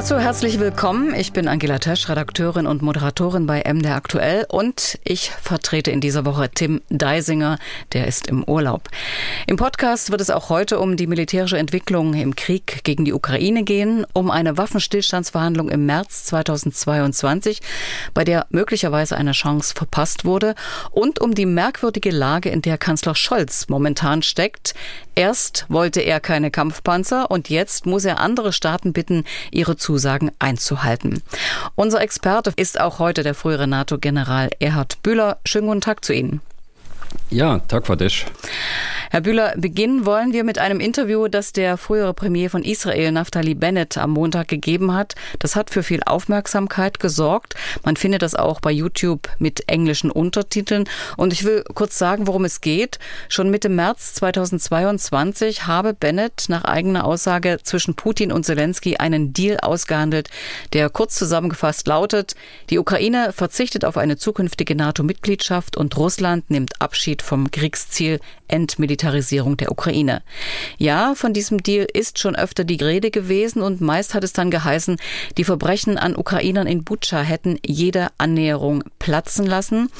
Dazu herzlich willkommen. Ich bin Angela Tesch, Redakteurin und Moderatorin bei MDR Aktuell und ich vertrete in dieser Woche Tim Deisinger, der ist im Urlaub. Im Podcast wird es auch heute um die militärische Entwicklung im Krieg gegen die Ukraine gehen, um eine Waffenstillstandsverhandlung im März 2022, bei der möglicherweise eine Chance verpasst wurde, und um die merkwürdige Lage, in der Kanzler Scholz momentan steckt. Erst wollte er keine Kampfpanzer und jetzt muss er andere Staaten bitten, ihre Zusagen einzuhalten. Unser Experte ist auch heute der frühere NATO-General Erhard Bühler. Schönen guten Tag zu Ihnen. Ja, Tag Fadesh. Herr Bühler, beginnen wollen wir mit einem Interview, das der frühere Premier von Israel, Naftali Bennett, am Montag gegeben hat. Das hat für viel Aufmerksamkeit gesorgt. Man findet das auch bei YouTube mit englischen Untertiteln. Und ich will kurz sagen, worum es geht. Schon Mitte März 2022 habe Bennett nach eigener Aussage zwischen Putin und Zelensky einen Deal ausgehandelt, der kurz zusammengefasst lautet, die Ukraine verzichtet auf eine zukünftige NATO-Mitgliedschaft und Russland nimmt Abschied vom Kriegsziel Entmilitarisierung der Ukraine. Ja, von diesem Deal ist schon öfter die Rede gewesen und meist hat es dann geheißen, die Verbrechen an Ukrainern in Butscha hätten jede Annäherung platzen lassen.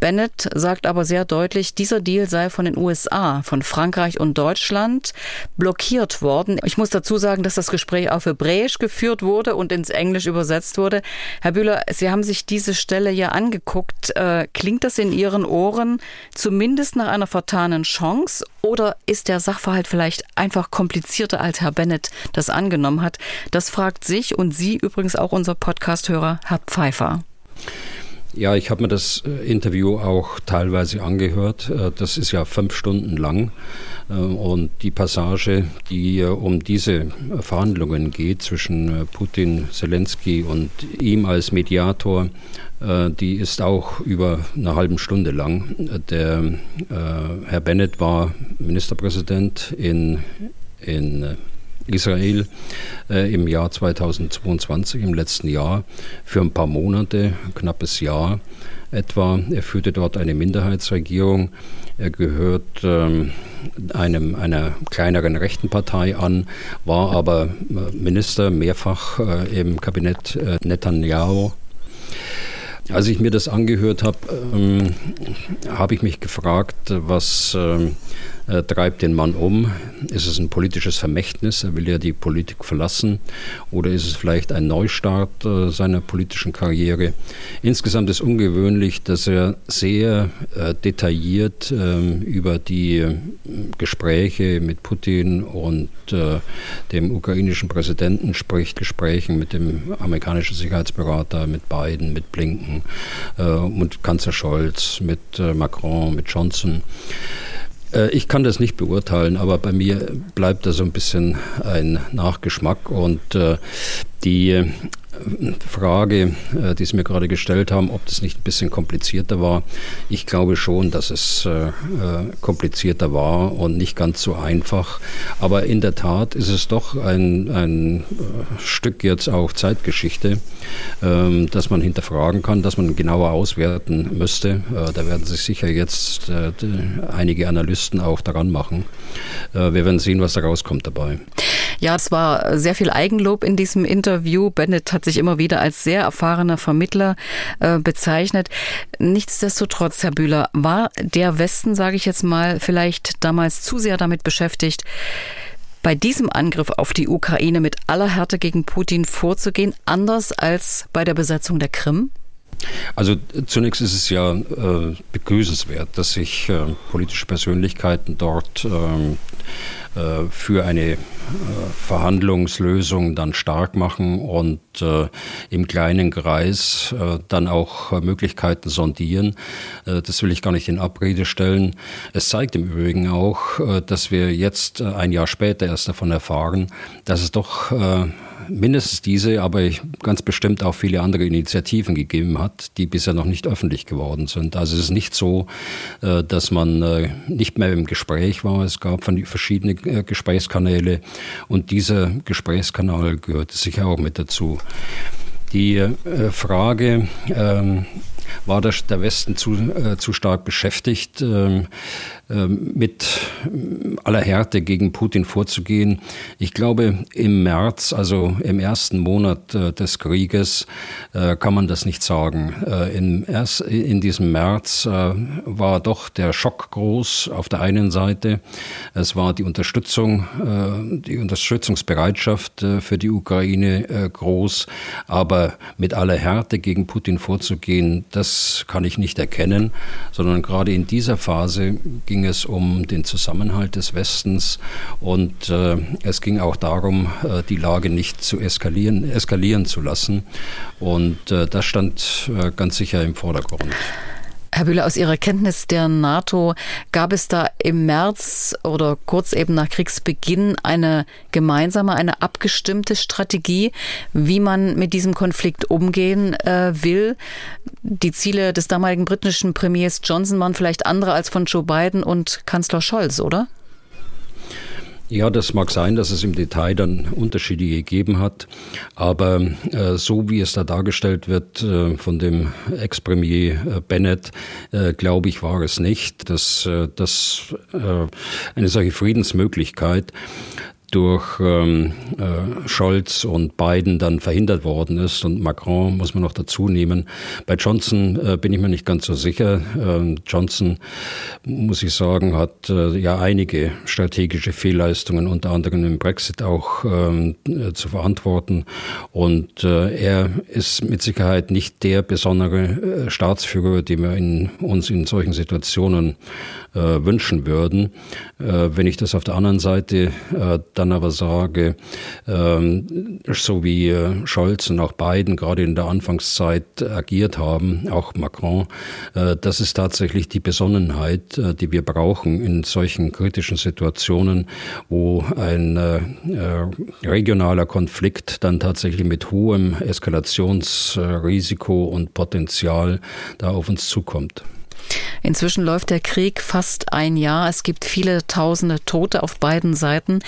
Bennett sagt aber sehr deutlich, dieser Deal sei von den USA, von Frankreich und Deutschland blockiert worden. Ich muss dazu sagen, dass das Gespräch auf Hebräisch geführt wurde und ins Englisch übersetzt wurde. Herr Bühler, Sie haben sich diese Stelle ja angeguckt. Äh, klingt das in Ihren Ohren zumindest nach einer vertanen Chance oder ist der Sachverhalt vielleicht einfach komplizierter, als Herr Bennett das angenommen hat? Das fragt sich und Sie übrigens auch unser Podcasthörer Herr Pfeiffer. Ja, ich habe mir das äh, Interview auch teilweise angehört. Äh, das ist ja fünf Stunden lang. Äh, und die Passage, die um diese Verhandlungen geht zwischen Putin, Zelensky und ihm als Mediator, die ist auch über eine halbe Stunde lang. Der Herr Bennett war Ministerpräsident in, in Israel äh, im Jahr 2022, im letzten Jahr, für ein paar Monate, knappes Jahr etwa. Er führte dort eine Minderheitsregierung. Er gehört ähm, einem, einer kleineren rechten Partei an, war aber äh, Minister mehrfach äh, im Kabinett äh, Netanyahu. Als ich mir das angehört habe, ähm, habe ich mich gefragt, was ähm, äh, treibt den Mann um? Ist es ein politisches Vermächtnis? Er will ja die Politik verlassen. Oder ist es vielleicht ein Neustart äh, seiner politischen Karriere? Insgesamt ist ungewöhnlich, dass er sehr äh, detailliert ähm, über die äh, Gespräche mit Putin und äh, dem ukrainischen Präsidenten spricht, Gesprächen mit dem amerikanischen Sicherheitsberater, mit Biden, mit Blinken, äh, mit Kanzler Scholz, mit Macron, mit Johnson. Äh, ich kann das nicht beurteilen, aber bei mir bleibt da so ein bisschen ein Nachgeschmack und äh, die Frage, äh, die Sie mir gerade gestellt haben, ob das nicht ein bisschen komplizierter war. Ich glaube schon, dass es äh, äh, komplizierter war und nicht ganz so einfach. Aber in der Tat ist es doch ein, ein Stück jetzt auch Zeitgeschichte, ähm, dass man hinterfragen kann, dass man genauer auswerten müsste. Da werden sich sicher jetzt einige Analysten auch daran machen. Wir werden sehen, was da rauskommt dabei. Ja, es war sehr viel Eigenlob in diesem Interview. Bennett hat sich immer wieder als sehr erfahrener Vermittler äh, bezeichnet. Nichtsdestotrotz, Herr Bühler, war der Westen, sage ich jetzt mal, vielleicht damals zu sehr damit beschäftigt, bei diesem Angriff auf die Ukraine mit aller Härte gegen Putin vorzugehen, anders als bei der Besetzung der Krim? Also zunächst ist es ja äh, begrüßenswert, dass sich äh, politische Persönlichkeiten dort ähm, äh, für eine äh, Verhandlungslösung dann stark machen und äh, im kleinen Kreis dann auch Möglichkeiten sondieren. das will ich gar nicht in Abrede stellen. Es zeigt im Übrigen auch, dass wir jetzt ein Jahr später erst davon erfahren, dass es doch mindestens diese, aber ganz bestimmt auch viele andere Initiativen gegeben hat, die bisher noch nicht öffentlich geworden sind. Also es ist nicht so, äh, dass man äh, nicht mehr im Gespräch war. Es gab verschiedene äh, Gesprächskanäle und dieser Gesprächskanal gehörte sicher auch mit dazu. Die Frage, ähm, war der, der Westen zu, äh, zu stark beschäftigt, ähm, ähm, mit aller Härte gegen Putin vorzugehen. Ich glaube, im März, also im ersten Monat äh, des Krieges, äh, kann man das nicht sagen. Äh, in, erst, in diesem März war doch der Schock groß auf der einen Seite. Es war die Unterstützung, die Unterstützungsbereitschaft für die Ukraine groß. Aber mit aller Härte gegen Putin vorzugehen, das kann ich nicht erkennen, sondern gerade in dieser Phase ging ging es um den Zusammenhalt des Westens und äh, es ging auch darum, äh, die Lage nicht zu eskalieren, eskalieren zu lassen. Und äh, das stand äh, ganz sicher im Vordergrund. Herr Bühler, aus Ihrer Kenntnis der NATO, gab es da im März oder kurz eben nach Kriegsbeginn eine gemeinsame, eine abgestimmte Strategie, wie man mit diesem Konflikt umgehen äh, will? Die Ziele des damaligen britischen Premiers Johnson waren vielleicht andere als von Joe Biden und Kanzler Scholz, oder? Ja, das mag sein, dass es im Detail dann Unterschiede gegeben hat, aber äh, so wie es da dargestellt wird äh, von dem Ex-Premier äh, Bennett, äh, glaube ich, war es nicht, dass, äh, dass äh, eine solche Friedensmöglichkeit durch ähm, äh, Scholz und Biden dann verhindert worden ist. Und Macron muss man noch dazu nehmen. Bei Johnson äh, bin ich mir nicht ganz so sicher. Ähm, Johnson, muss ich sagen, hat äh, ja einige strategische Fehlleistungen, unter anderem im Brexit auch ähm, äh, zu verantworten. Und äh, er ist mit Sicherheit nicht der besondere äh, Staatsführer, den wir in, uns in solchen Situationen äh, wünschen würden. Äh, wenn ich das auf der anderen Seite äh, dann aber sage, ähm, so wie äh, Scholz und auch Biden gerade in der Anfangszeit agiert haben, auch Macron, äh, das ist tatsächlich die Besonnenheit, äh, die wir brauchen in solchen kritischen Situationen, wo ein regionaler Konflikt dann tatsächlich mit hohem Eskalationsrisiko und Potenzial da auf uns zukommt. Inzwischen läuft der Krieg fast ein Jahr. Es gibt viele tausende Tote auf beiden Seiten.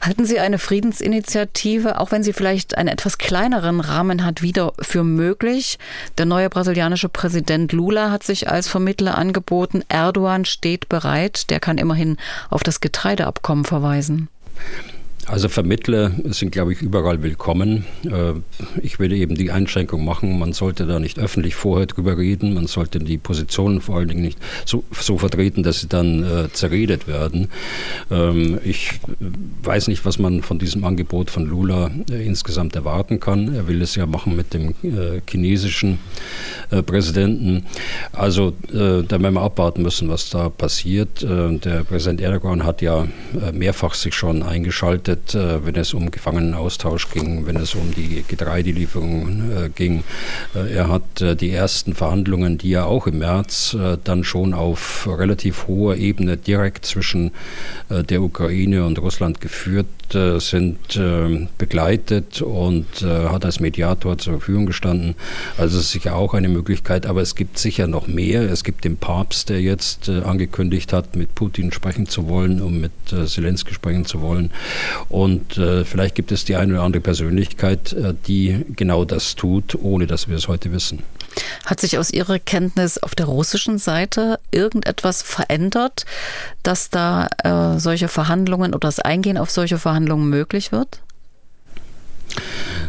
Halten Sie eine Friedensinitiative, auch wenn sie vielleicht einen etwas kleineren Rahmen hat, wieder für möglich? Der neue brasilianische Präsident Lula hat sich als Vermittler angeboten. Erdogan steht bereit. Der kann immerhin auf das Getreideabkommen verweisen. Also Vermittler sind, glaube ich, überall willkommen. Äh, ich würde eben die Einschränkung machen, man sollte da nicht öffentlich vorher drüber reden, man sollte die Positionen vor allen Dingen nicht so, so vertreten, dass sie dann äh, zerredet werden. Ähm, ich weiß nicht, was man von diesem Angebot von Lula äh, insgesamt erwarten kann. Er will es ja machen mit dem äh, chinesischen äh, Präsidenten. Also äh, da werden wir abwarten müssen, was da passiert. der Präsident Erdogan hat ja mehrfach sich schon eingeschaltet berichtet, äh, wenn es um Gefangenenaustausch ging, wenn es um die Getreidelieferung äh, ging. Äh, er hat die ersten Verhandlungen, die er auch im März dann schon auf relativ hoher Ebene direkt zwischen der Ukraine und Russland geführt äh, sind äh, begleitet und äh, hat als Mediator zur Verfügung gestanden. Also es ist sicher auch eine Möglichkeit, aber es gibt sicher noch mehr. Es gibt den Papst, der jetzt angekündigt hat, mit Putin sprechen zu wollen und mit Zelensky sprechen zu wollen. Und vielleicht gibt es die eine oder andere Persönlichkeit, die genau das tut, ohne dass wir es heute wissen. Hat sich aus Ihrer Kenntnis auf der russischen Seite irgendetwas verändert, dass da äh, solche Verhandlungen oder das Eingehen auf solche Verhandlungen möglich wird?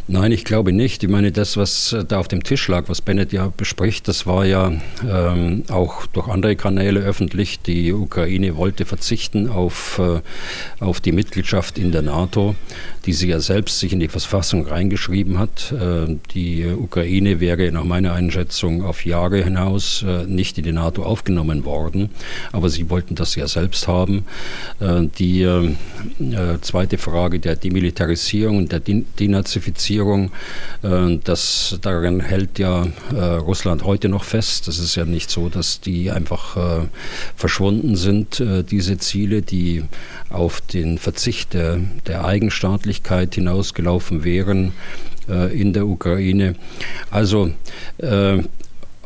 Nein, ich glaube nicht. Ich meine, das, was da auf dem Tisch lag, was Bennett ja bespricht, das war ja ähm, auch durch andere Kanäle öffentlich. Die Ukraine wollte verzichten auf, äh, auf die Mitgliedschaft in der NATO, die sie ja selbst sich in die Verfassung reingeschrieben hat. Äh, die Ukraine wäre nach meiner Einschätzung auf Jahre hinaus äh, nicht in die NATO aufgenommen worden, aber sie wollten das ja selbst haben. Äh, die äh, äh, zweite Frage der Demilitarisierung und der Denazifizierung Regierung. Äh, das, daran hält ja äh, Russland heute noch fest. Das ist ja nicht so, dass die einfach äh, verschwunden sind, diese Ziele, die auf den Verzicht der, der Eigenstaatlichkeit hinausgelaufen wären in der Ukraine. Also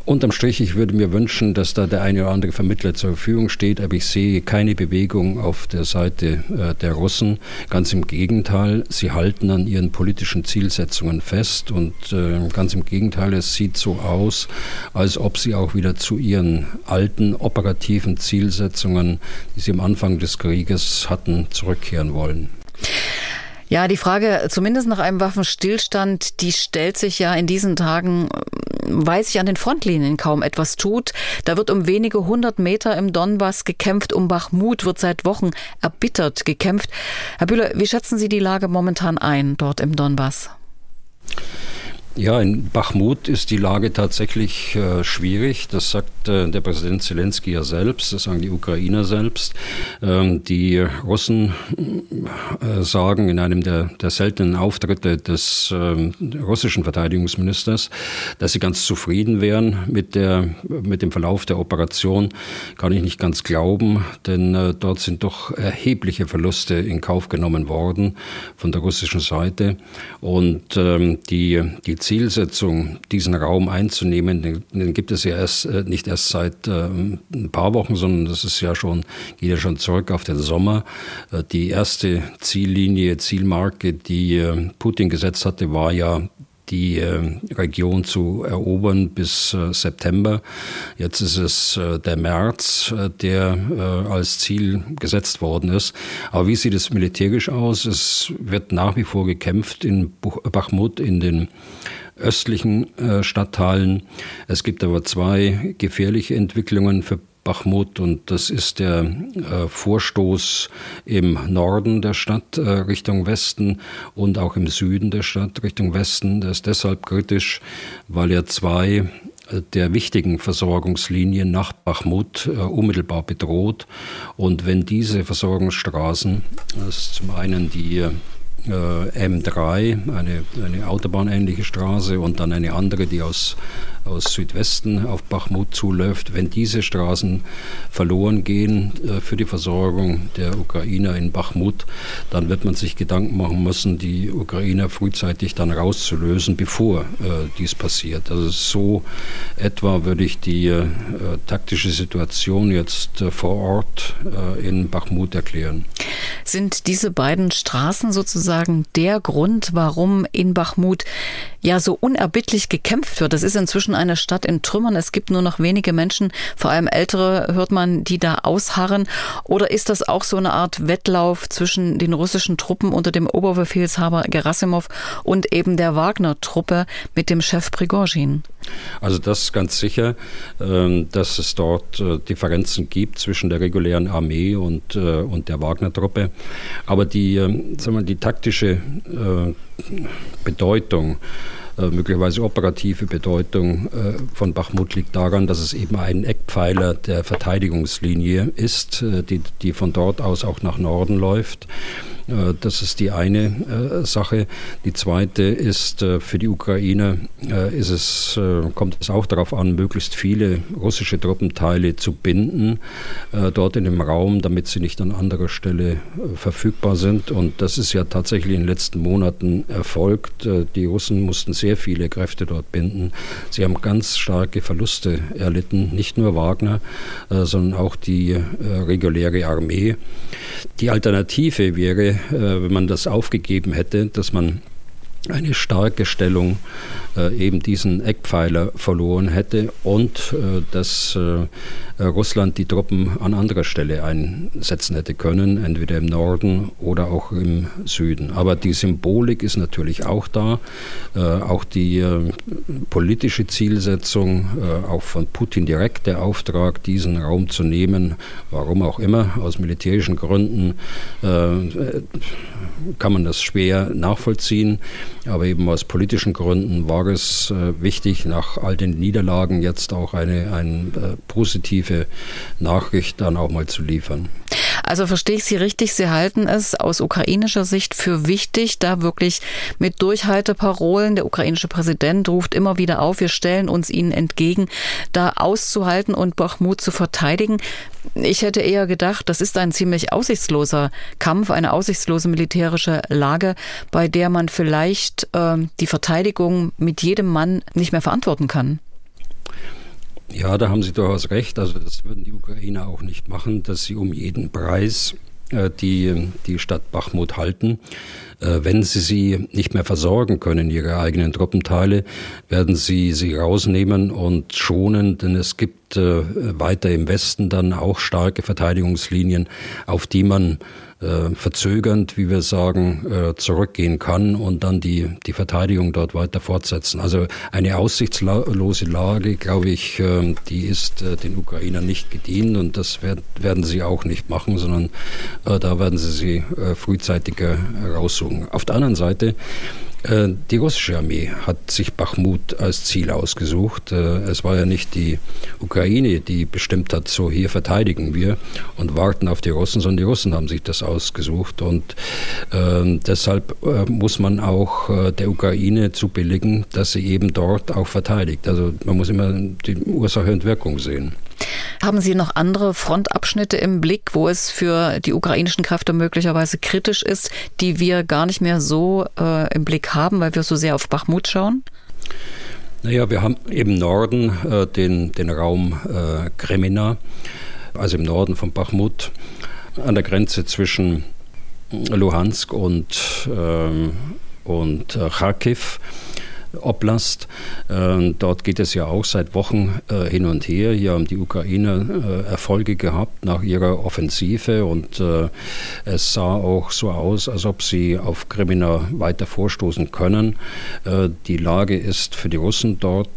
Unterm Strich, ich würde mir wünschen, dass da der eine oder andere Vermittler zur Verfügung steht, aber ich sehe keine Bewegung auf der Seite äh, der Russen. Ganz im Gegenteil, sie halten an ihren politischen Zielsetzungen fest und äh, ganz im Gegenteil, es sieht so aus, als ob sie auch wieder zu ihren alten operativen Zielsetzungen, die sie am Anfang des Krieges hatten, zurückkehren wollen. Ja, die Frage zumindest nach einem Waffenstillstand, die stellt sich ja in diesen Tagen, weil sich an den Frontlinien kaum etwas tut. Da wird um wenige hundert Meter im Donbass gekämpft, um Bachmut wird seit Wochen erbittert gekämpft. Herr Bühler, wie schätzen Sie die Lage momentan ein dort im Donbass? Ja, in Bachmut ist die Lage tatsächlich äh, schwierig. Das sagt äh, der Präsident Zelensky ja selbst, das sagen die Ukrainer selbst. Ähm, die Russen äh, sagen in einem der, der seltenen Auftritte des ähm, russischen Verteidigungsministers, dass sie ganz zufrieden wären mit, der, mit dem Verlauf der Operation. Kann ich nicht ganz glauben, denn äh, dort sind doch erhebliche Verluste in Kauf genommen worden von der russischen Seite. Und ähm, die, die Zielsetzung, diesen Raum einzunehmen, den, gibt es ja erst äh, nicht erst seit äh, ein paar Wochen, sondern das ist ja schon, geht ja schon zurück auf den Sommer. Äh, die erste Ziellinie, Zielmarke, die äh, Putin gesetzt hatte, war ja die äh, Region zu erobern bis äh, September. Jetzt ist es äh, der März, der als Ziel gesetzt worden ist. Aber wie sieht es militärisch aus? Es wird nach wie vor gekämpft in Bachmut, in den östlichen Stadtteilen. Es gibt aber zwei gefährliche Entwicklungen für Bachmut und das ist der äh, Vorstoß im Norden der Stadt äh, Richtung Westen und auch im Süden der Stadt Richtung Westen. Der ist deshalb kritisch, weil er zwei äh, der wichtigen Versorgungslinien nach Bachmut äh, unmittelbar bedroht. Und wenn diese Versorgungsstraßen, das ist zum einen die äh, M3, eine, eine autobahnähnliche Straße und dann eine andere, die aus aus Südwesten auf Bachmut zuläuft, wenn diese Straßen verloren gehen äh, für die Versorgung der Ukrainer in Bachmut, dann wird man sich Gedanken machen müssen, die Ukrainer frühzeitig dann rauszulösen, bevor äh, dies passiert. Also so etwa würde ich die äh, taktische Situation jetzt vor Ort in Bachmut erklären. Sind diese beiden Straßen sozusagen der Grund, warum in Bachmut ja so unerbittlich gekämpft wird? Das ist inzwischen eine Stadt in Trümmern. Es gibt nur noch wenige Menschen, vor allem ältere, hört man, die da ausharren. Oder ist das auch so eine Art Wettlauf zwischen den russischen Truppen unter dem Oberbefehlshaber Gerasimov und eben der Wagner-Truppe mit dem Chef Prigozhin? Also das ist ganz sicher, ähm, dass es dort äh, Differenzen gibt zwischen der regulären Armee und, äh, und der Wagner-Truppe. Aber die, ähm, sagen wir, die taktische äh, Bedeutung möglicherweise operative Bedeutung äh, von Bachmut liegt daran, dass es eben ein Eckpfeiler der Verteidigungslinie ist, äh, die, die von dort aus auch nach Norden läuft. Äh, das ist die eine äh, Sache. Die zweite ist, äh, für die Ukraine ist es, kommt es auch darauf an, möglichst viele russische Truppenteile zu binden, dort in dem Raum, damit sie nicht an anderer Stelle verfügbar sind. Und das ist ja tatsächlich in den letzten Monaten erfolgt. Die Russen mussten sehr viele Kräfte dort binden. Sie haben ganz starke Verluste erlitten, nicht nur Wagner, sondern auch die reguläre Armee. Die Alternative wäre, wenn man das aufgegeben hätte, dass man eine starke Stellung äh, eben diesen Eckpfeiler verloren hätte und äh, dass äh, Russland die Truppen an anderer Stelle einsetzen hätte können, entweder im Norden oder auch im Süden. Aber die Symbolik ist natürlich auch da, äh, auch die äh, politische Zielsetzung, äh, auch von Putin direkt der Auftrag, diesen Raum zu nehmen, warum auch immer, aus militärischen Gründen kann man das schwer nachvollziehen. Aber eben aus politischen Gründen war es äh, wichtig, nach all den Niederlagen jetzt auch eine, eine äh, positive Nachricht dann auch mal zu liefern. Also verstehe ich Sie richtig, Sie halten es aus ukrainischer Sicht für wichtig, da wirklich mit Durchhalteparolen, der ukrainische Präsident ruft immer wieder auf, wir stellen uns ihnen entgegen, da auszuhalten und Bachmut zu verteidigen. Ich hätte eher gedacht, das ist ein ziemlich aussichtsloser Kampf, eine aussichtslose militärische Lage, bei der man vielleicht äh, die Verteidigung mit jedem Mann nicht mehr verantworten kann. Ja, da haben Sie durchaus recht. Also das würden die Ukrainer auch nicht machen, dass sie um jeden Preis äh, die, die Stadt Bachmut halten. Äh, wenn sie sie nicht mehr versorgen können, ihre eigenen Truppenteile, werden sie sie rausnehmen und schonen, denn es gibt äh, weiter im Westen dann auch starke Verteidigungslinien, auf die man äh, verzögernd, wie wir sagen, äh, zurückgehen kann und dann die, die Verteidigung dort weiter fortsetzen. Also eine aussichtslose Lage, glaube ich, äh, die ist äh, den Ukrainern nicht gedient und das werd, werden sie auch nicht machen, sondern äh, da werden sie sie äh, frühzeitiger raussuchen. Auf der anderen Seite die russische Armee hat sich Bachmut als Ziel ausgesucht. Äh, es war ja nicht die Ukraine, die bestimmt hat, so hier verteidigen wir und warten auf die Russen, sondern die Russen haben sich das ausgesucht. Und äh, deshalb äh, muss man auch äh, der Ukraine zubilligen, dass sie eben dort auch verteidigt. Also man muss immer die Ursache und Wirkung sehen. Haben Sie noch andere Frontabschnitte im Blick, wo es für die ukrainischen Kräfte möglicherweise kritisch ist, die wir gar nicht mehr so äh, im Blick haben, weil wir so sehr auf Bachmut schauen? Naja, wir haben im Norden äh, den, den Raum äh, Kremina, also im Norden von Bachmut, an der Grenze zwischen Luhansk und, ähm, und äh, Kharkiv. Oblast. Ähm, dort geht es ja auch seit Wochen äh, hin und her. Hier haben die Ukrainer äh, Erfolge gehabt nach ihrer Offensive und äh, es sah auch so aus, als ob sie auf Krimina weiter vorstoßen können. die Lage ist für die Russen dort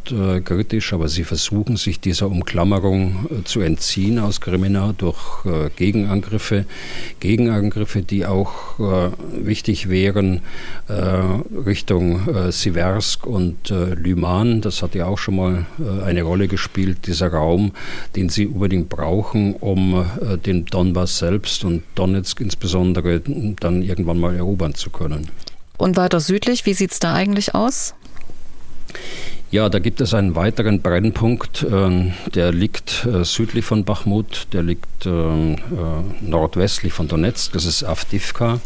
kritisch, aber sie versuchen sich dieser Umklammerung zu entziehen aus Krimina durch Gegenangriffe. Gegenangriffe, die auch wichtig wären Richtung Siversk und äh, Lyman, das hat ja auch schon mal äh, eine Rolle gespielt, dieser Raum, den sie unbedingt brauchen, um äh, den Donbass selbst und Donetsk insbesondere dann irgendwann mal erobern zu können. Und weiter südlich, wie sieht es da eigentlich aus? Ja, da gibt es einen weiteren Brennpunkt, äh, der liegt äh, südlich von Bachmut, der liegt äh, äh nordwestlich von Donetsk, das ist Avdivka.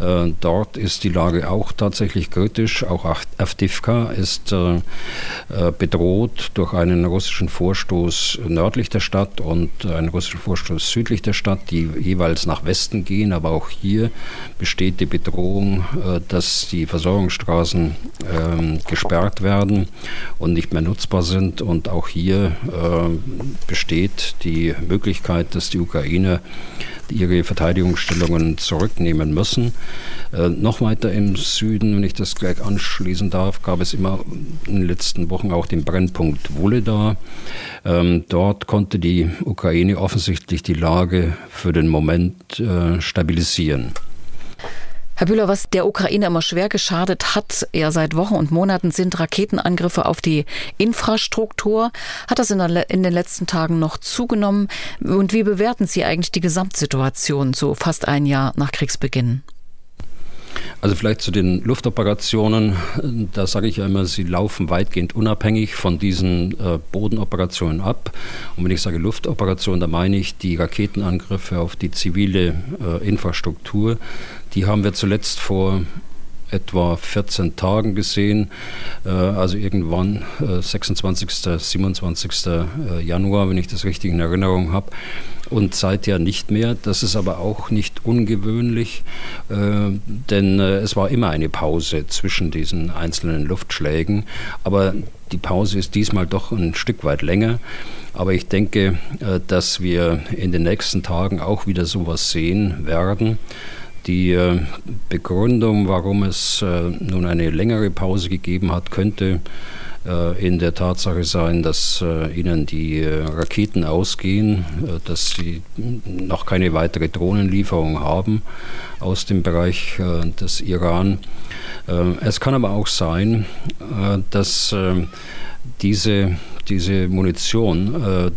Äh, dort ist die Lage auch tatsächlich kritisch. Auch Avdivka ist bedroht durch einen russischen Vorstoß nördlich der Stadt und einen russischen Vorstoß südlich der Stadt, die jeweils nach Westen gehen. Aber auch hier besteht die Bedrohung, dass die Versorgungsstraßen ähm, gesperrt werden und nicht mehr nutzbar sind. Und auch hier äh, besteht die Möglichkeit, dass die Ukraine ihre Verteidigungsstellungen zurücknehmen müssen. Äh, noch weiter im Süden, wenn ich das gleich anschließen darf, gab es immer in den letzten Wochen auch den Brennpunkt Woleda. Ähm, dort konnte die Ukraine offensichtlich die Lage für den Moment äh, stabilisieren. Herr Bühler, was der Ukraine immer schwer geschadet hat, ja seit Wochen und Monaten sind Raketenangriffe auf die Infrastruktur. Hat das in, der, in, den letzten Tagen noch zugenommen? Und wie bewerten Sie eigentlich die Gesamtsituation so fast ein Jahr nach Kriegsbeginn? Also vielleicht zu den Luftoperationen, da sage ich ja immer, sie laufen weitgehend unabhängig von diesen äh, Bodenoperationen ab. Und wenn ich sage Luftoperationen, da meine ich die Raketenangriffe auf die zivile äh, Infrastruktur. Die haben wir zuletzt vor etwa 14 Tagen gesehen, äh, also irgendwann 26., 27. Januar, wenn ich das richtig in Erinnerung habe und seither nicht mehr. Das ist aber auch nicht ungewöhnlich, äh, denn äh, es war immer eine Pause zwischen diesen einzelnen Luftschlägen. Aber die Pause ist diesmal doch ein Stück weit länger. Aber ich denke, äh, dass wir in den nächsten Tagen auch wieder sowas sehen werden. Die äh, Begründung, warum es äh, nun eine längere Pause gegeben hat, könnte äh, in der Tatsache sein, dass ihnen die Raketen ausgehen, dass sie noch keine weitere Drohnenlieferung haben aus dem Bereich des Iran. Es kann aber auch sein, dass diese, diese Munition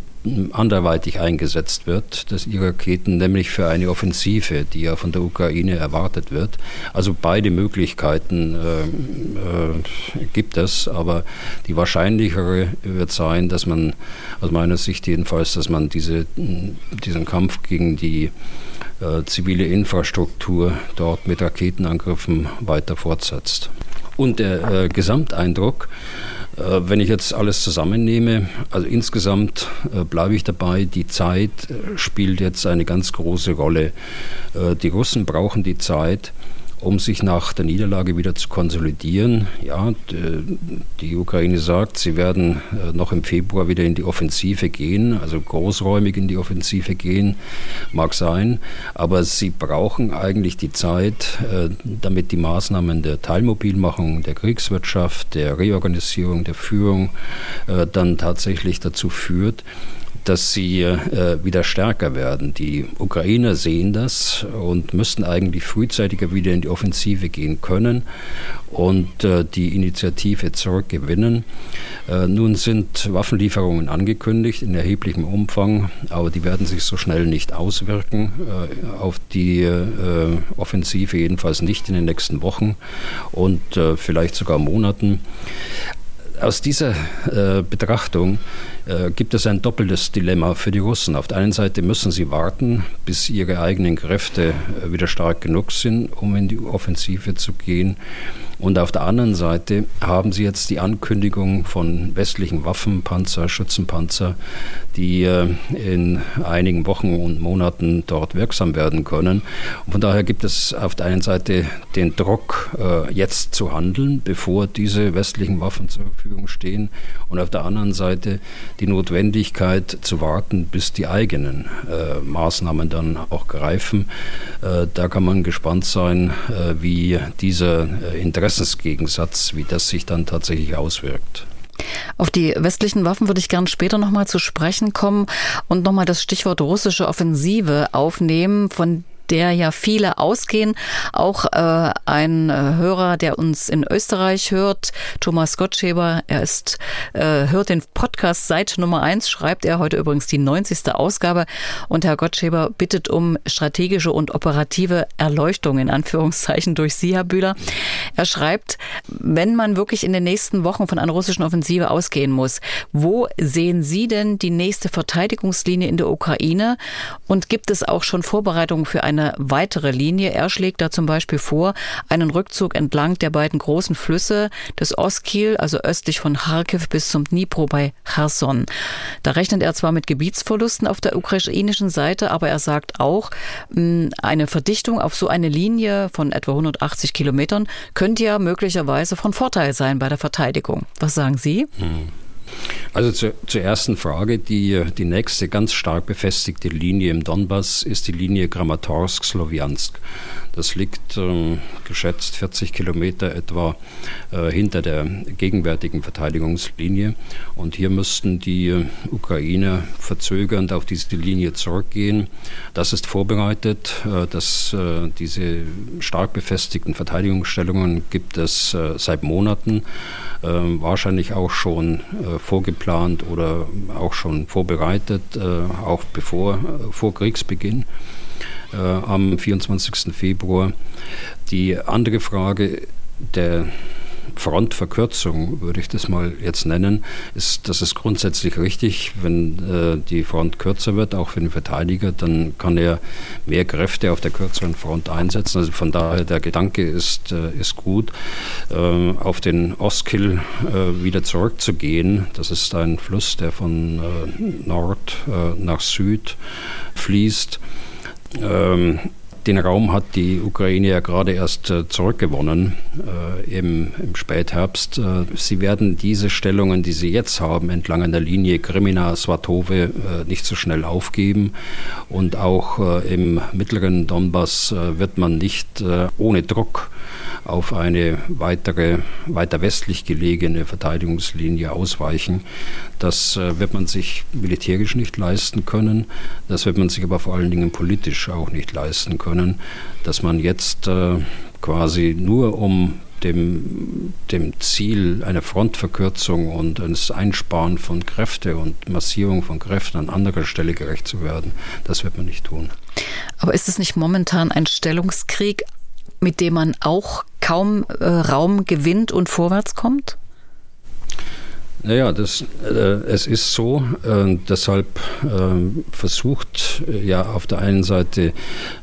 anderweitig eingesetzt wird, dass die Raketen nämlich für eine Offensive, die ja von der Ukraine erwartet wird. Also beide Möglichkeiten äh, äh, gibt es, aber die wahrscheinlichere wird sein, dass man, aus meiner Sicht jedenfalls, dass man diese, diesen Kampf gegen die äh, zivile Infrastruktur dort mit Raketenangriffen weiter fortsetzt. Und der äh, Gesamteindruck wenn ich jetzt alles zusammennehme, also insgesamt äh, bleibe ich dabei, die Zeit äh, spielt jetzt eine ganz große Rolle. Die Russen brauchen die Zeit, um sich nach der Niederlage wieder zu konsolidieren. Ja, die Ukraine sagt, sie werden äh, noch im Februar wieder in die Offensive gehen, also großräumig in die Offensive gehen, mag sein, aber sie brauchen eigentlich die Zeit, äh, damit die Maßnahmen der Teilmobilmachung, der Kriegswirtschaft, der Reorganisierung, der Führung äh, dann tatsächlich dazu führt, dass sie äh, wieder stärker werden. Die Ukrainer sehen das und müssten eigentlich frühzeitiger wieder in die Offensive gehen können und äh, die Initiative zurückgewinnen. Äh, nun sind Waffenlieferungen angekündigt in erheblichem Umfang, aber die werden sich so schnell nicht auswirken äh, auf die äh, Offensive, jedenfalls nicht in den nächsten Wochen und äh, vielleicht sogar Monaten aus dieser äh, Betrachtung äh, gibt es ein doppeltes Dilemma für die Russen. Auf der einen Seite müssen sie warten, bis ihre eigenen Kräfte äh, wieder stark genug sind, um in die Offensive zu gehen. Und auf der anderen Seite haben sie jetzt die Ankündigung von westlichen Waffen, Panzer, Schützenpanzer, die äh, in einigen Wochen und Monaten dort wirksam werden können. Und von daher gibt es auf der einen Seite den Druck, äh, jetzt zu handeln, bevor diese westlichen Waffen zur Verfügung stehen. Und auf der anderen Seite die Notwendigkeit zu warten, bis die eigenen äh, Maßnahmen dann auch greifen. da kann man gespannt sein, wie dieser Interesse Interessensgegensatz, wie das sich dann tatsächlich auswirkt. Auf die westlichen Waffen würde ich gern später nochmal zu sprechen kommen und nochmal das Stichwort russische Offensive aufnehmen, von der ja viele ausgehen. Auch äh, ein äh, Hörer, der uns in Österreich hört, Thomas Gottscheber, er ist, äh, hört den Podcast seit Nummer eins, schreibt er heute übrigens die 90. Ausgabe. Und Herr Gottscheber bittet um strategische und operative Erleuchtung in Anführungszeichen durch Sie, Herr Bühler. Er schreibt, wenn man wirklich in den nächsten Wochen von einer russischen Offensive ausgehen muss, wo sehen Sie denn die nächste Verteidigungslinie in der Ukraine? Und gibt es auch schon Vorbereitungen für eine eine weitere Linie. Er schlägt da zum Beispiel vor, einen Rückzug entlang der beiden großen Flüsse des Oskil, also östlich von Kharkiv bis zum Dnipro bei Cherson. Da rechnet er zwar mit Gebietsverlusten auf der ukrainischen Seite, aber er sagt auch, hm, eine Verdichtung auf so eine Linie von etwa 180 Kilometern könnte ja möglicherweise von Vorteil sein bei der Verteidigung. Was sagen Sie? Hm. Also zu, zur ersten Frage. Die, die nächste ganz stark befestigte Linie im Donbass ist die Linie Kramatorsk-Sloviansk. Das liegt äh, geschätzt 40 Kilometer etwa äh, hinter der gegenwärtigen Verteidigungslinie. Und hier müssten die äh, Ukrainer verzögernd auf diese Linie zurückgehen. Das ist vorbereitet. Äh, dass, äh, diese stark befestigten Verteidigungsstellungen gibt es äh, seit Monaten. Ähm, wahrscheinlich auch schon vorgeplant oder auch schon vorbereitet, auch bevor, vor Kriegsbeginn äh, am 24. Februar. Die andere Frage der Frontverkürzung, würde ich das mal jetzt nennen, ist, das ist grundsätzlich richtig. Wenn äh, die Front kürzer wird, auch für den Verteidiger, dann kann er mehr Kräfte auf der kürzeren Front einsetzen. Also von daher, der Gedanke ist, äh, ist gut, äh, auf den Oskil äh, wieder zurückzugehen. Das ist ein Fluss, der von äh, Nord äh, nach Süd fließt. Ähm, den Raum hat die Ukraine ja gerade erst äh, zurückgewonnen äh, im, im, Spätherbst. Äh, sie werden diese Stellungen, die sie jetzt haben, entlang einer Linie Krimina, Svatove, äh, nicht so schnell aufgeben. Und auch im mittleren Donbass wird man nicht ohne Druck auf eine weitere, weiter westlich gelegene Verteidigungslinie ausweichen. Das äh, wird man sich militärisch nicht leisten können. Das wird man sich aber vor allen Dingen politisch auch nicht leisten können, dass man jetzt äh, quasi nur um dem, dem Ziel einer Frontverkürzung und eines Einsparen von Kräfte und Massierung von Kräften an anderer Stelle gerecht zu werden. Das wird man nicht tun. Aber ist es nicht momentan ein Stellungskrieg mit dem man auch kaum äh, Raum gewinnt und vorwärts kommt? Naja, das, äh, es ist so, äh, deshalb äh, versucht ja auf der einen Seite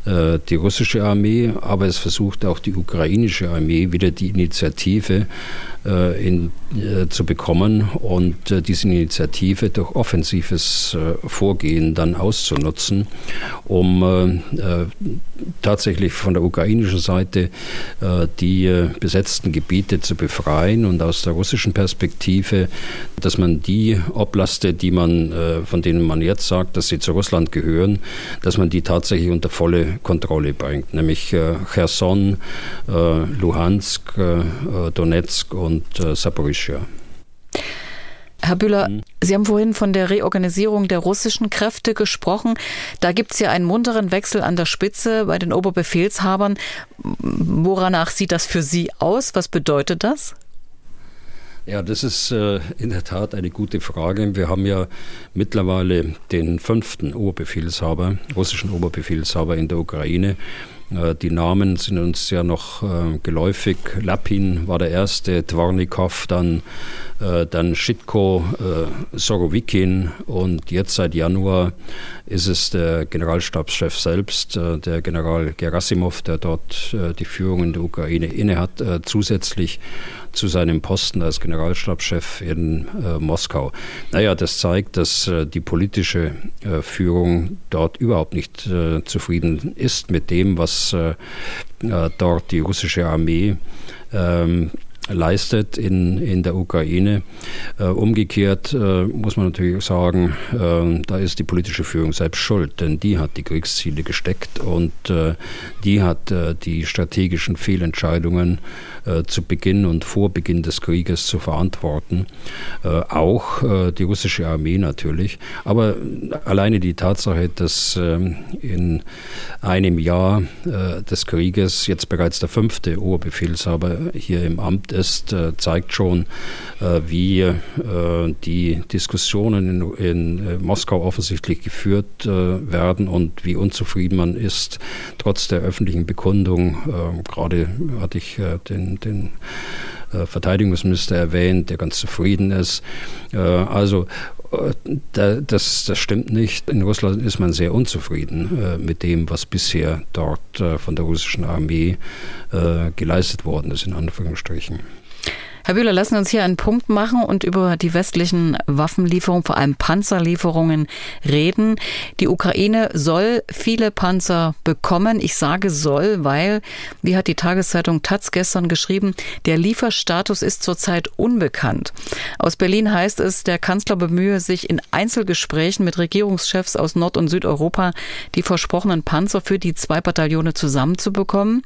äh, die russische Armee, aber es versucht auch die ukrainische Armee wieder die Initiative in, zu bekommen und diese Initiative durch offensives Vorgehen dann auszunutzen, um tatsächlich von der ukrainischen Seite die besetzten Gebiete zu befreien und aus der russischen Perspektive, dass man die Oblaste, die man, von denen man jetzt sagt, dass sie zu Russland gehören, dass man die tatsächlich unter volle Kontrolle bringt, nämlich äh, Cherson, äh, Luhansk, äh, Donetsk und Saporischia. Herr Bühler, mhm. Sie haben vorhin von der Reorganisierung der russischen Kräfte gesprochen. Da gibt es ja einen munteren Wechsel an der Spitze bei den Oberbefehlshabern. Woranach sieht das für Sie aus? Was bedeutet das? Ja, das ist äh, in der Tat eine gute Frage. Wir haben ja mittlerweile den fünften Oberbefehlshaber, russischen Oberbefehlshaber in der Ukraine. Äh, die Namen sind uns ja noch äh, geläufig. Lapin war der erste, Twarnikow, dann, äh, dann Schitko, äh, Sorowikin und jetzt seit Januar ist es der Generalstabschef selbst, der General Gerasimov, der dort die Führung in der Ukraine innehat, zusätzlich zu seinem Posten als Generalstabschef in äh, Moskau. Naja, das zeigt, dass äh, die politische äh, Führung dort überhaupt nicht äh, zufrieden ist mit dem, was äh, äh, dort die russische Armee ähm, leistet in, in der Ukraine. Äh, umgekehrt äh, muss man natürlich sagen, äh, da ist die politische Führung selbst schuld, denn die hat die Kriegsziele gesteckt und die hat die strategischen Fehlentscheidungen zu Beginn und vor Beginn des Krieges zu verantworten. auch die russische Armee natürlich. Aber alleine die Tatsache, dass ähm, in einem Jahr des Krieges jetzt bereits der fünfte Oberbefehlshaber hier im Amt ist, äh, zeigt schon, äh, wie äh, die Diskussionen in, in Moskau offensichtlich geführt werden und wie unzufrieden man ist, trotz der öffentlichen Bekundung. Gerade hatte ich den, den Verteidigungsminister erwähnt, der ganz zufrieden ist. Also das, das stimmt nicht. In Russland ist man sehr unzufrieden mit dem, was bisher dort von der russischen Armee geleistet worden ist, in Anführungsstrichen. Herr Bühler, lassen Sie uns hier einen Punkt machen und über die westlichen Waffenlieferungen, vor allem Panzerlieferungen, reden. Die Ukraine soll viele Panzer bekommen. Ich sage soll, weil, wie hat die Tageszeitung Taz gestern geschrieben, der Lieferstatus ist zurzeit unbekannt. Aus Berlin heißt es, der Kanzler bemühe sich in Einzelgesprächen mit Regierungschefs aus Nord- und Südeuropa, die versprochenen Panzer für die zwei Bataillone zusammenzubekommen.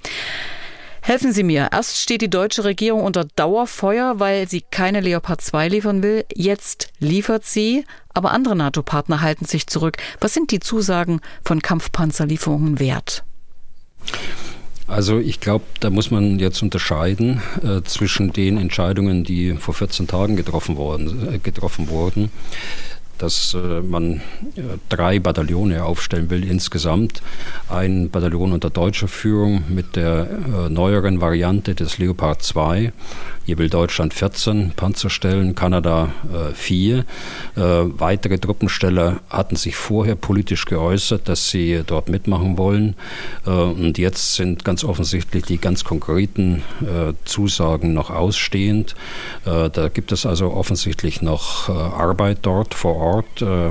Helfen Sie mir. Erst steht die deutsche Regierung unter Dauerfeuer, weil sie keine Leopard 2 liefern will. Jetzt liefert sie, aber andere NATO-Partner halten sich zurück. Was sind die Zusagen von Kampfpanzerlieferungen wert? Also ich glaube, da muss man jetzt unterscheiden äh, zwischen den Entscheidungen, die vor 14 Tagen getroffen, worden, äh, getroffen wurden dass äh, man äh, drei Bataillone aufstellen will insgesamt. Ein Bataillon unter deutscher Führung mit der äh, neueren Variante des Leopard 2. Hier will Deutschland 14 Panzer stellen, Kanada 4. weitere Truppensteller hatten sich vorher politisch geäußert, dass sie dort mitmachen wollen. und jetzt sind ganz offensichtlich die ganz konkreten Zusagen noch ausstehend. da gibt es also offensichtlich noch Arbeit dort vor Ort. Äh,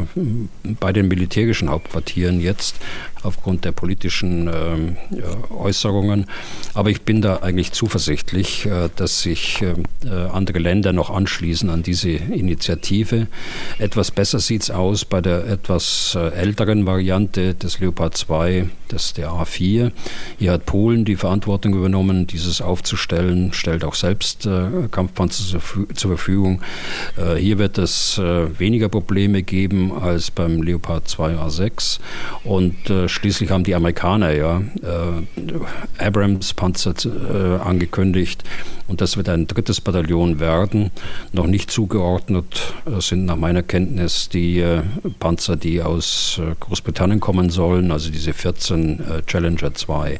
bei den militärischen Hauptquartieren jetzt aufgrund der politischen ähm, Äußerungen. Aber ich bin da eigentlich zuversichtlich, äh, dass sich ähm, äh, andere Länder noch anschließen an diese Initiative. Etwas besser sieht es aus bei der etwas äh, älteren Variante des Leopard 2, das der A4. Hier hat Polen die Verantwortung übernommen, dieses aufzustellen, stellt auch selbst Kampfpanzer zur Verfügung. Hier wird es weniger Probleme geben als beim Leopard 2 A6 und Schließlich haben die Amerikaner ja äh, Abrams-Panzer äh, angekündigt und das wird ein drittes Bataillon werden. Noch nicht zugeordnet äh, sind nach meiner Kenntnis die äh, Panzer, die aus äh, Großbritannien kommen sollen, also diese 14 äh, Challenger 2.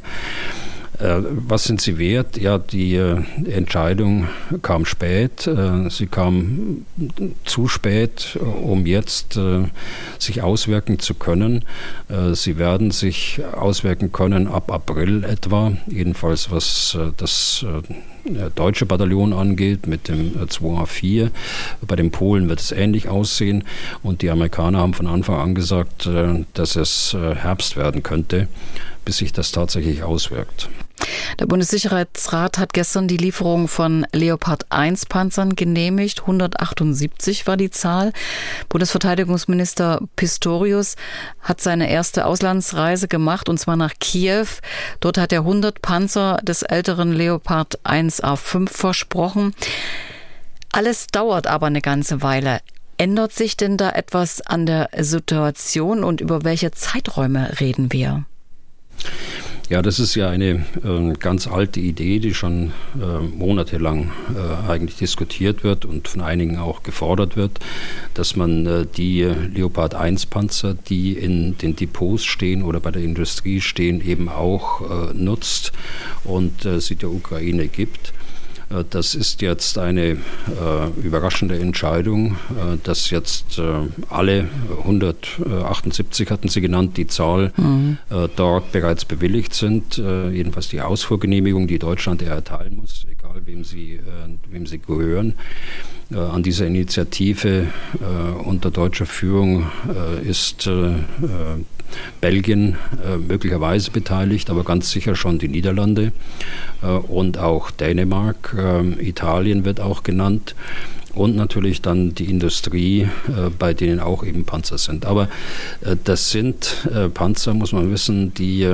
Äh, was sind sie wert? Ja, die äh, Entscheidung kam spät. Äh, sie kam zu spät, um jetzt sich auswirken zu können. Sie werden sich auswirken können ab April etwa, jedenfalls was das deutsche Bataillon angeht, mit dem 2A4. Bei den Polen wird es ähnlich aussehen. Und die Amerikaner haben von Anfang an gesagt, dass es Herbst werden könnte, bis sich das tatsächlich auswirkt. Der Bundessicherheitsrat hat gestern die Lieferung von Leopard 1 Panzern genehmigt. 178 war die Zahl. Bundesverteidigungsminister Pistorius hat seine erste Auslandsreise gemacht und zwar nach Kiew. Dort hat er 100 Panzer des älteren Leopard 1 A5 versprochen. Alles dauert aber eine ganze Weile. Ändert sich denn da etwas an der Situation und über welche Zeiträume reden wir? Ja, das ist ja eine äh, ganz alte Idee, die schon äh, monatelang äh, eigentlich diskutiert wird und von einigen auch gefordert wird, dass man äh, die Leopard 1 Panzer, die in den Depots stehen oder bei der Industrie stehen, eben auch äh, nutzt und äh, sie der Ukraine gibt. Äh, das ist jetzt eine äh, überraschende Entscheidung, äh, dass jetzt äh, alle 178 hatten Sie genannt, die Zahl mhm. Äh, dort bereits bewilligt sind. Äh, jedenfalls die Ausfuhrgenehmigung, die Deutschland erteilen muss, egal wem sie, wem sie gehören. An dieser Initiative unter deutscher Führung ist Belgien äh, möglicherweise beteiligt, aber ganz sicher schon die Niederlande äh, und auch Dänemark. Äh, Italien wird auch genannt und natürlich dann die Industrie, bei denen auch eben Panzer sind. Aber das sind Panzer, muss man wissen, die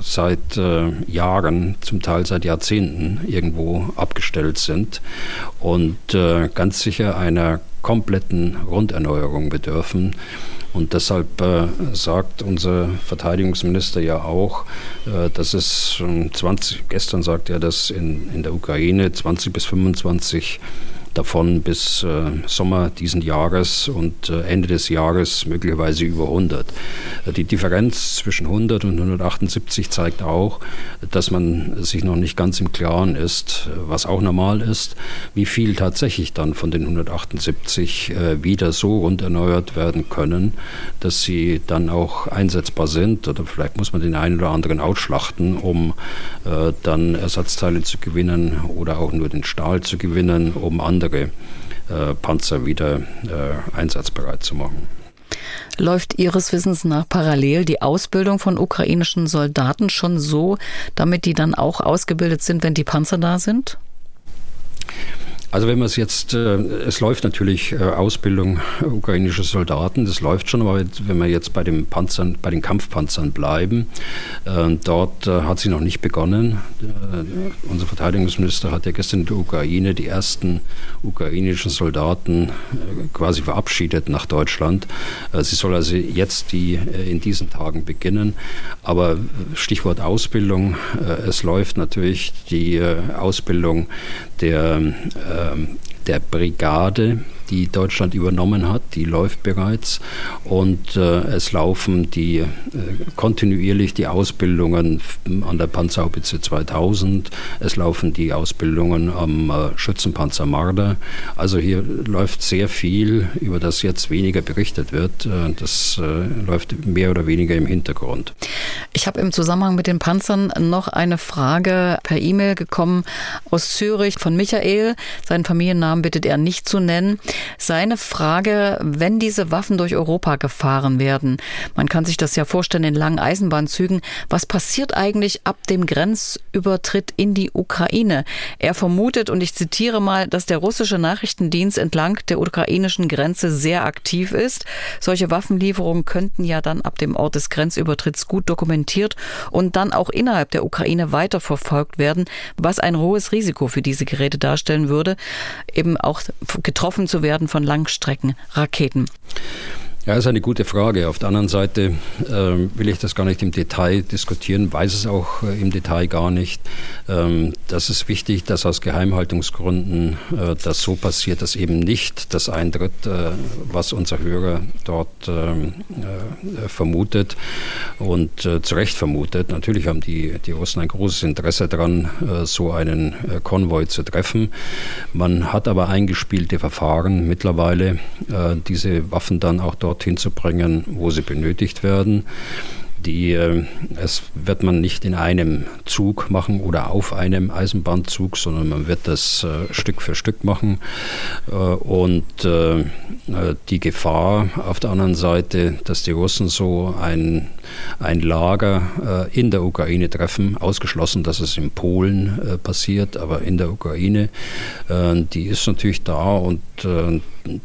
seit Jahren, zum Teil seit Jahrzehnten irgendwo abgestellt sind und ganz sicher einer kompletten Runderneuerung bedürfen. Und deshalb äh, sagt unser Verteidigungsminister ja auch, äh, dass es 20, gestern sagt er, dass in, in der Ukraine 20 bis 25 davon bis äh, Sommer diesen Jahres und äh, Ende des Jahres möglicherweise über 100. Äh, die Differenz zwischen 100 und 178 zeigt auch, dass man sich noch nicht ganz im Klaren ist, was auch normal ist, wie viel tatsächlich dann von den 178 äh, wieder so rund erneuert werden können, dass sie dann auch einsetzbar sind. Oder vielleicht muss man den einen oder anderen ausschlachten, um äh, dann Ersatzteile zu gewinnen oder auch nur den Stahl zu gewinnen, um andere andere äh, Panzer wieder äh, einsatzbereit zu machen. Läuft Ihres Wissens nach parallel die Ausbildung von ukrainischen Soldaten schon so, damit die dann auch ausgebildet sind, wenn die Panzer da sind? Also wenn man es jetzt, äh, es läuft natürlich äh, Ausbildung ukrainischer Soldaten, das läuft schon, aber wenn wir jetzt bei den Panzern, bei den Kampfpanzern bleiben, äh, dort hat sie noch nicht begonnen. Unser Verteidigungsminister hat ja gestern in der Ukraine die ersten ukrainischen Soldaten quasi verabschiedet nach Deutschland. Sie soll also jetzt die in diesen Tagen beginnen. Aber Stichwort Ausbildung, es läuft natürlich die Ausbildung der ähm, der Brigade, die Deutschland übernommen hat, die läuft bereits und äh, es laufen die äh, kontinuierlich die Ausbildungen an der Panzerhaubitze 2000, es laufen die Ausbildungen am äh, Schützenpanzer Marder. Also hier läuft sehr viel, über das jetzt weniger berichtet wird. Äh, das äh, läuft mehr oder weniger im Hintergrund. Ich habe im Zusammenhang mit den Panzern noch eine Frage per E-Mail gekommen aus Zürich von Michael. Seinen Familiennamen bittet er nicht zu nennen. Seine Frage, wenn diese Waffen durch Europa gefahren werden, man kann sich das ja vorstellen in langen Eisenbahnzügen, was passiert eigentlich ab dem Grenzübertritt in die Ukraine? Er vermutet, und ich zitiere mal, dass der russische Nachrichtendienst entlang der ukrainischen Grenze sehr aktiv ist. Solche Waffenlieferungen könnten ja dann ab dem Ort des Grenzübertritts gut dokumentiert und dann auch innerhalb der Ukraine weiterverfolgt werden, was ein hohes Risiko für diese Geräte darstellen würde, eben auch getroffen zu werden von Langstreckenraketen? Ja, ist eine gute Frage. Auf der anderen Seite äh, will ich das gar nicht im Detail diskutieren, weiß es auch äh, im Detail gar nicht. Ähm, das ist wichtig, dass aus Geheimhaltungsgründen äh, das so passiert, dass eben nicht das eintritt, äh, was unser Hörer dort ähm, äh, vermutet und äh, zu Recht vermutet. Natürlich haben die, die Russen ein großes Interesse daran, so einen Konvoi zu treffen. Man hat aber eingespielte Verfahren mittlerweile, diese Waffen dann auch dort dorthin zu bringen, wo sie benötigt werden. Die, äh, es wird man nicht in einem Zug machen oder auf einem Eisenbahnzug, sondern man wird das äh, Stück für Stück machen. Äh, und die Gefahr auf der anderen Seite, dass die Russen so ein, ein Lager in der Ukraine treffen, ausgeschlossen, dass es in Polen passiert, aber in der Ukraine, die ist natürlich da und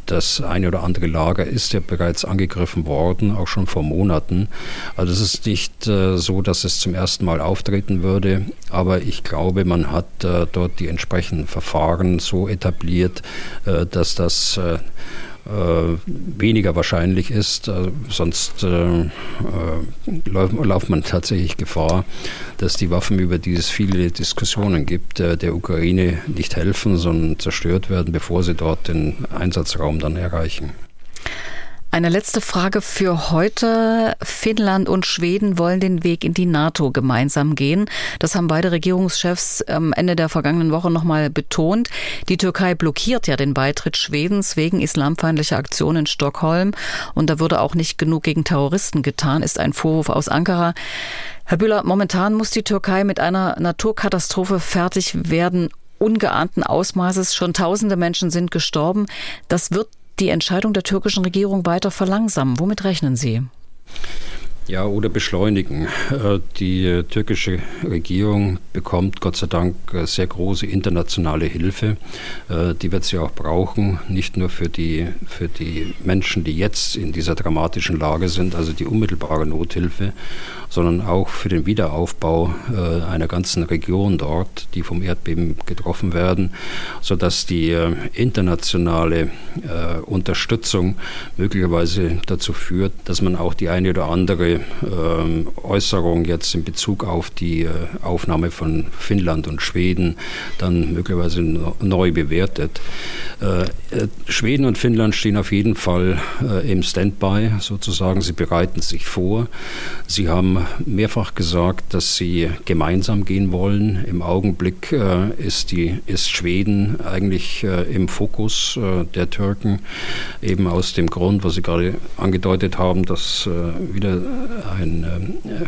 das eine oder andere Lager ist ja bereits angegriffen worden, auch schon vor Monaten. Also es ist nicht äh, so, dass es zum ersten Mal auftreten würde, aber ich glaube, man hat äh, dort die entsprechenden Verfahren so etabliert, äh, dass das äh, äh, weniger wahrscheinlich ist. Äh, sonst äh, läuft man tatsächlich Gefahr, dass die Waffen, über die es viele Diskussionen gibt, der Ukraine nicht helfen, sondern zerstört werden, bevor sie dort den Einsatzraum dann erreichen. Eine letzte Frage für heute. Finnland und Schweden wollen den Weg in die NATO gemeinsam gehen. Das haben beide Regierungschefs am Ende der vergangenen Woche nochmal betont. Die Türkei blockiert ja den Beitritt Schwedens wegen islamfeindlicher Aktionen in Stockholm. Und da würde auch nicht genug gegen Terroristen getan, ist ein Vorwurf aus Ankara. Herr Bühler, momentan muss die Türkei mit einer Naturkatastrophe fertig werden, ungeahnten Ausmaßes. Schon tausende Menschen sind gestorben. Das wird die Entscheidung der türkischen Regierung weiter verlangsamen. Womit rechnen Sie? Ja, oder beschleunigen. Äh, die türkische Regierung bekommt Gott sei Dank äh, sehr große internationale Hilfe. Äh, die wird sie auch brauchen, nicht nur für die, für die Menschen, die jetzt in dieser dramatischen Lage sind, also die unmittelbare Nothilfe, sondern auch für den Wiederaufbau einer ganzen Region dort, die vom Erdbeben getroffen werden, sodass die internationale Unterstützung möglicherweise dazu führt, dass man auch die eine oder andere Äußerung jetzt in Bezug auf die äh, Aufnahme von Finnland und Schweden dann möglicherweise neu bewertet. Äh, äh, Schweden und Finnland stehen auf jeden Fall im Standby sozusagen. Sie bereiten sich vor. Sie haben mehrfach gesagt, dass sie gemeinsam gehen wollen. Im Augenblick ist, die, ist Schweden eigentlich im Fokus der Türken, eben aus dem Grund, was Sie gerade angedeutet haben, dass wieder ein äh,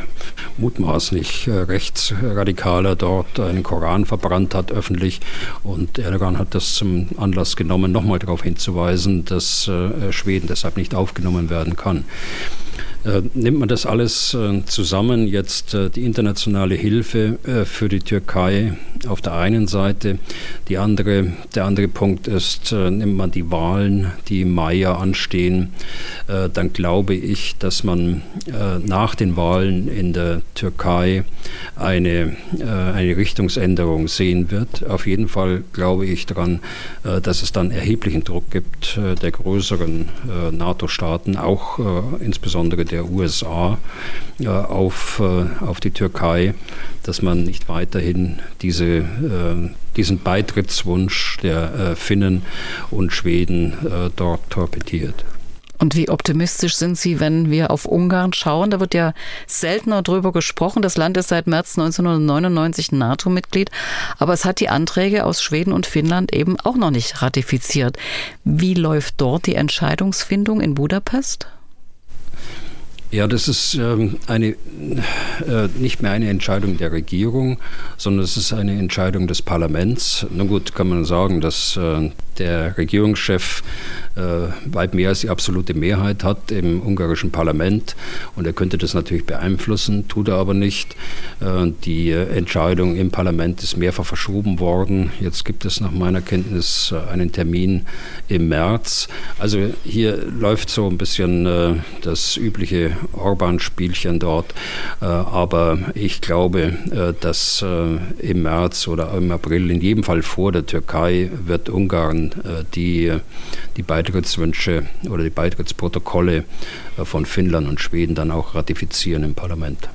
mutmaßlich äh, Rechtsradikaler dort einen Koran verbrannt hat öffentlich. Und Erdogan hat das zum Anlass genommen, nochmal darauf hinzuweisen, dass äh, Schweden deshalb nicht aufgenommen werden kann. Äh, nimmt man das alles äh, zusammen, jetzt äh, die internationale Hilfe für die Türkei auf der einen Seite, die andere, der andere Punkt ist, nimmt man die Wahlen, die im Mai ja anstehen, dann glaube ich, dass man nach den Wahlen in der Türkei eine, eine Richtungsänderung sehen wird. Auf jeden Fall glaube ich daran, dass es dann erheblichen Druck gibt der größeren NATO-Staaten, auch insbesondere der USA äh, auf, äh, auf die Türkei, dass man nicht weiterhin diese, äh, diesen Beitrittswunsch der Finnen und Schweden dort torpediert. Und wie optimistisch sind Sie, wenn wir auf Ungarn schauen? Da wird ja seltener drüber gesprochen. Das Land ist seit März 1999 NATO-Mitglied, aber es hat die Anträge aus Schweden und Finnland eben auch noch nicht ratifiziert. Wie läuft dort die Entscheidungsfindung in Budapest? Ja, das ist ähm, eine, äh, nicht mehr eine Entscheidung der Regierung, sondern es ist eine Entscheidung des Parlaments. Nun gut, kann man sagen, dass äh, der Regierungschef äh, weit mehr als die absolute Mehrheit hat im ungarischen Parlament und er könnte das natürlich beeinflussen, tut er aber nicht. Die Entscheidung im Parlament ist mehrfach verschoben worden. Jetzt gibt es nach meiner Kenntnis einen Termin im März. Also hier läuft so ein bisschen das übliche Orban-Spielchen dort. Äh, aber ich glaube, äh, dass äh, im März oder im April, in jedem Fall vor der Türkei, wird Ungarn die, die Beitrittswünsche oder die Beitrittsprotokolle von Finnland und Schweden dann auch ratifizieren im Parlament.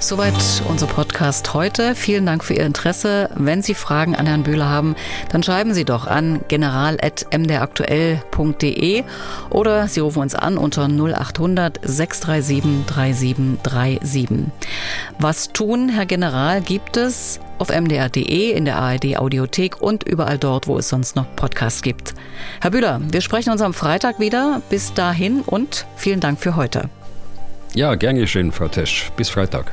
Soweit unser Podcast heute. Vielen Dank für Ihr Interesse. Wenn Sie Fragen an Herrn Bühler haben, dann schreiben Sie doch an general.mdraktuell.de oder Sie rufen uns an unter 0800 637 3737. Was tun, Herr General, gibt es auf mdr.de, in der ARD Audiothek und überall dort, wo es sonst noch Podcasts gibt. Herr Bühler, wir sprechen uns am Freitag wieder. Bis dahin und vielen Dank für heute. Ja, gern geschehen, Frau Tesch. Bis Freitag.